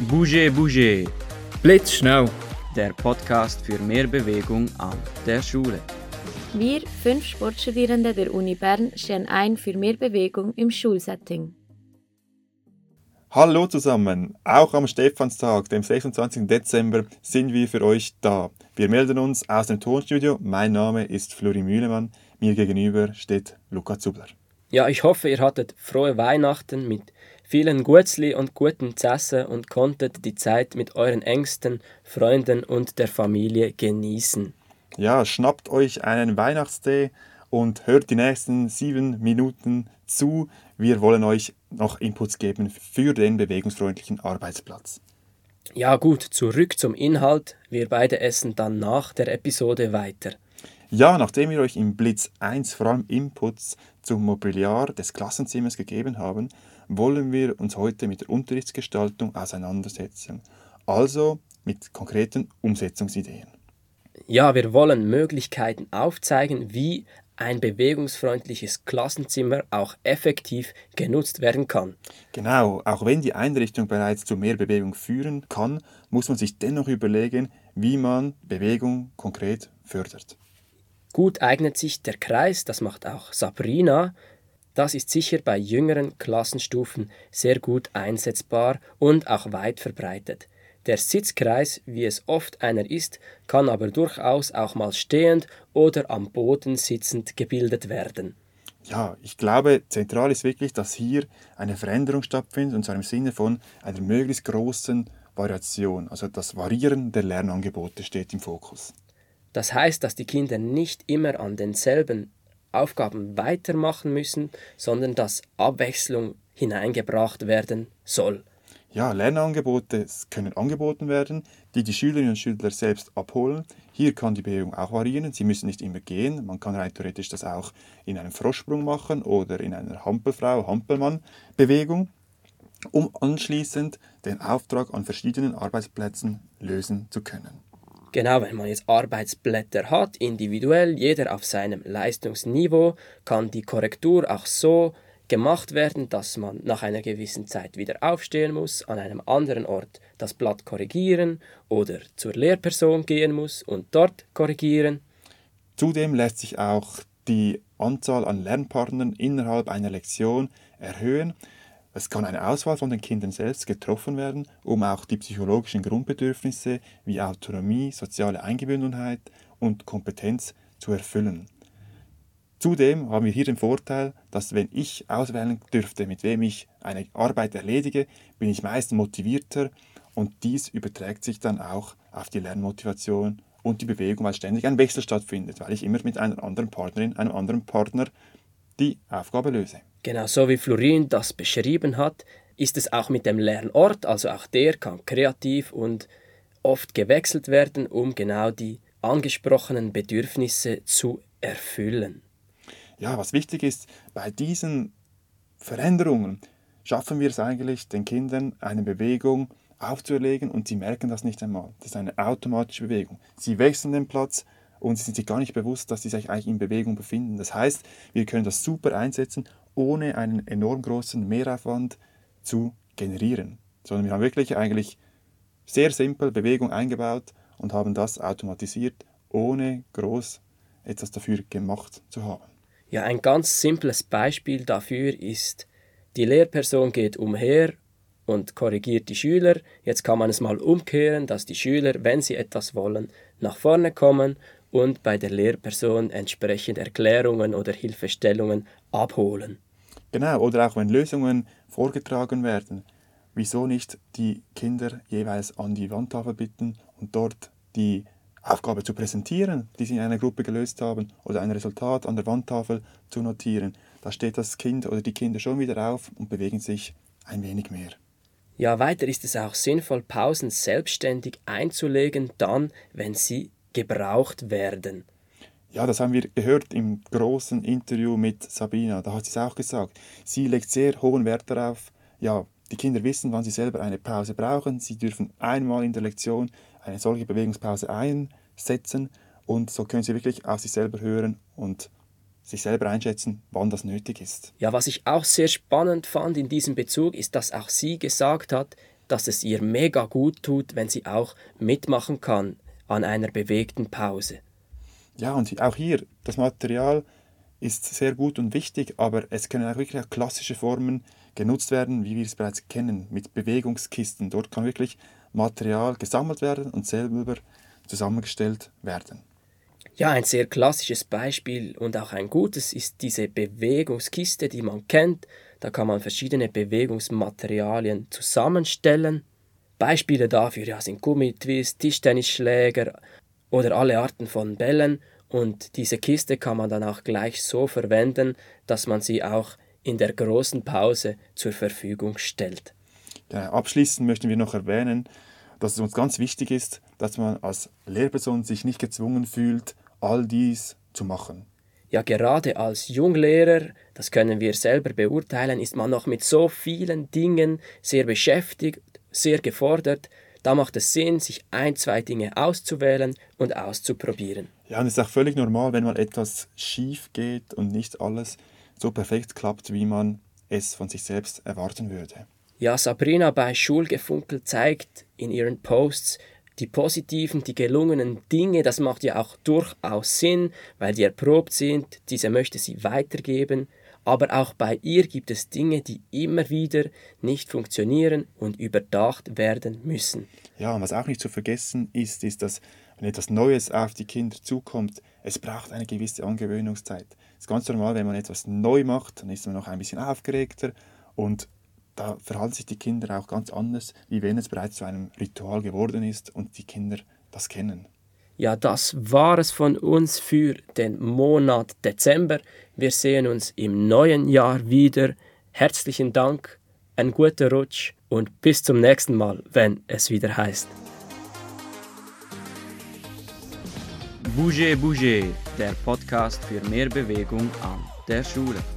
Bouge Bouge, Blitzschnell. der Podcast für mehr Bewegung an der Schule. Wir, fünf Sportstudierende der Uni Bern, stehen ein für mehr Bewegung im Schulsetting. Hallo zusammen! Auch am Stephanstag, dem 26. Dezember, sind wir für euch da. Wir melden uns aus dem Tonstudio. Mein Name ist Flori Mühlemann. Mir gegenüber steht Luca Zubler. Ja, ich hoffe, ihr hattet frohe Weihnachten mit vielen Gutzli und guten Zessen und konntet die Zeit mit euren Ängsten, Freunden und der Familie genießen. Ja, schnappt euch einen Weihnachtstee und hört die nächsten sieben Minuten zu. Wir wollen euch noch Inputs geben für den bewegungsfreundlichen Arbeitsplatz. Ja gut, zurück zum Inhalt. Wir beide essen dann nach der Episode weiter. Ja, nachdem wir euch im Blitz 1 vor allem Inputs zum Mobiliar des Klassenzimmers gegeben haben, wollen wir uns heute mit der Unterrichtsgestaltung auseinandersetzen. Also mit konkreten Umsetzungsideen. Ja, wir wollen Möglichkeiten aufzeigen, wie ein bewegungsfreundliches Klassenzimmer auch effektiv genutzt werden kann. Genau, auch wenn die Einrichtung bereits zu mehr Bewegung führen kann, muss man sich dennoch überlegen, wie man Bewegung konkret fördert. Gut eignet sich der Kreis, das macht auch Sabrina. Das ist sicher bei jüngeren Klassenstufen sehr gut einsetzbar und auch weit verbreitet. Der Sitzkreis, wie es oft einer ist, kann aber durchaus auch mal stehend oder am Boden sitzend gebildet werden. Ja, ich glaube, zentral ist wirklich, dass hier eine Veränderung stattfindet, und zwar im Sinne von einer möglichst großen Variation. Also das Variieren der Lernangebote steht im Fokus. Das heißt, dass die Kinder nicht immer an denselben Aufgaben weitermachen müssen, sondern dass Abwechslung hineingebracht werden soll. Ja, Lernangebote können angeboten werden, die die Schülerinnen und Schüler selbst abholen. Hier kann die Bewegung auch variieren. Sie müssen nicht immer gehen. Man kann rein theoretisch das auch in einem Froschsprung machen oder in einer Hampelfrau, Hampelmann-Bewegung, um anschließend den Auftrag an verschiedenen Arbeitsplätzen lösen zu können. Genau, wenn man jetzt Arbeitsblätter hat, individuell, jeder auf seinem Leistungsniveau, kann die Korrektur auch so gemacht werden, dass man nach einer gewissen Zeit wieder aufstehen muss, an einem anderen Ort das Blatt korrigieren oder zur Lehrperson gehen muss und dort korrigieren. Zudem lässt sich auch die Anzahl an Lernpartnern innerhalb einer Lektion erhöhen. Es kann eine Auswahl von den Kindern selbst getroffen werden, um auch die psychologischen Grundbedürfnisse wie Autonomie, soziale Eingebundenheit und Kompetenz zu erfüllen. Zudem haben wir hier den Vorteil, dass wenn ich auswählen dürfte, mit wem ich eine Arbeit erledige, bin ich meist motivierter und dies überträgt sich dann auch auf die Lernmotivation und die Bewegung, weil ständig ein Wechsel stattfindet, weil ich immer mit einer anderen Partnerin, einem anderen Partner die Aufgabe löse. Genau so wie Florin das beschrieben hat, ist es auch mit dem Lernort, also auch der kann kreativ und oft gewechselt werden, um genau die angesprochenen Bedürfnisse zu erfüllen. Ja, was wichtig ist, bei diesen Veränderungen schaffen wir es eigentlich, den Kindern eine Bewegung aufzuerlegen und sie merken das nicht einmal. Das ist eine automatische Bewegung. Sie wechseln den Platz und sie sind sich gar nicht bewusst, dass sie sich eigentlich in Bewegung befinden. Das heißt, wir können das super einsetzen, ohne einen enorm großen Mehraufwand zu generieren. Sondern wir haben wirklich eigentlich sehr simpel Bewegung eingebaut und haben das automatisiert, ohne groß etwas dafür gemacht zu haben. Ja, ein ganz simples Beispiel dafür ist, die Lehrperson geht umher und korrigiert die Schüler. Jetzt kann man es mal umkehren, dass die Schüler, wenn sie etwas wollen, nach vorne kommen und bei der Lehrperson entsprechend Erklärungen oder Hilfestellungen abholen. Genau, oder auch wenn Lösungen vorgetragen werden, wieso nicht die Kinder jeweils an die Wandtafel bitten und dort die Aufgabe zu präsentieren, die sie in einer Gruppe gelöst haben, oder ein Resultat an der Wandtafel zu notieren. Da steht das Kind oder die Kinder schon wieder auf und bewegen sich ein wenig mehr. Ja, weiter ist es auch sinnvoll, Pausen selbstständig einzulegen, dann, wenn sie gebraucht werden. Ja, das haben wir gehört im großen Interview mit Sabina. Da hat sie es auch gesagt. Sie legt sehr hohen Wert darauf, ja, die Kinder wissen, wann sie selber eine Pause brauchen. Sie dürfen einmal in der Lektion eine solche Bewegungspause einsetzen und so können sie wirklich auf sich selber hören und sich selber einschätzen, wann das nötig ist. Ja, was ich auch sehr spannend fand in diesem Bezug, ist, dass auch sie gesagt hat, dass es ihr mega gut tut, wenn sie auch mitmachen kann an einer bewegten Pause. Ja, und auch hier, das Material ist sehr gut und wichtig, aber es können auch wirklich auch klassische Formen genutzt werden, wie wir es bereits kennen, mit Bewegungskisten. Dort kann wirklich Material gesammelt werden und selber zusammengestellt werden. Ja, ein sehr klassisches Beispiel und auch ein gutes ist diese Bewegungskiste, die man kennt. Da kann man verschiedene Bewegungsmaterialien zusammenstellen. Beispiele dafür ja, sind Gummitwist, Tischtennisschläger oder alle Arten von Bällen. Und diese Kiste kann man dann auch gleich so verwenden, dass man sie auch in der großen Pause zur Verfügung stellt. Ja, abschließend möchten wir noch erwähnen, dass es uns ganz wichtig ist, dass man als Lehrperson sich nicht gezwungen fühlt, all dies zu machen. Ja, gerade als Junglehrer, das können wir selber beurteilen, ist man noch mit so vielen Dingen sehr beschäftigt, sehr gefordert. Da macht es Sinn, sich ein, zwei Dinge auszuwählen und auszuprobieren. Ja, und es ist auch völlig normal, wenn mal etwas schief geht und nicht alles so perfekt klappt, wie man es von sich selbst erwarten würde. Ja, Sabrina bei Schulgefunkel zeigt in ihren Posts, die positiven, die gelungenen Dinge, das macht ja auch durchaus Sinn, weil die erprobt sind, diese möchte sie weitergeben, aber auch bei ihr gibt es Dinge, die immer wieder nicht funktionieren und überdacht werden müssen. Ja, und was auch nicht zu vergessen ist, ist, dass wenn etwas Neues auf die Kinder zukommt, es braucht eine gewisse Angewöhnungszeit. Es ist ganz normal, wenn man etwas neu macht, dann ist man noch ein bisschen aufgeregter und da verhalten sich die Kinder auch ganz anders, wie wenn es bereits zu einem Ritual geworden ist und die Kinder das kennen. Ja, das war es von uns für den Monat Dezember. Wir sehen uns im neuen Jahr wieder. Herzlichen Dank, ein guter Rutsch und bis zum nächsten Mal, wenn es wieder heißt. Bouger Bouger, der Podcast für mehr Bewegung an der Schule.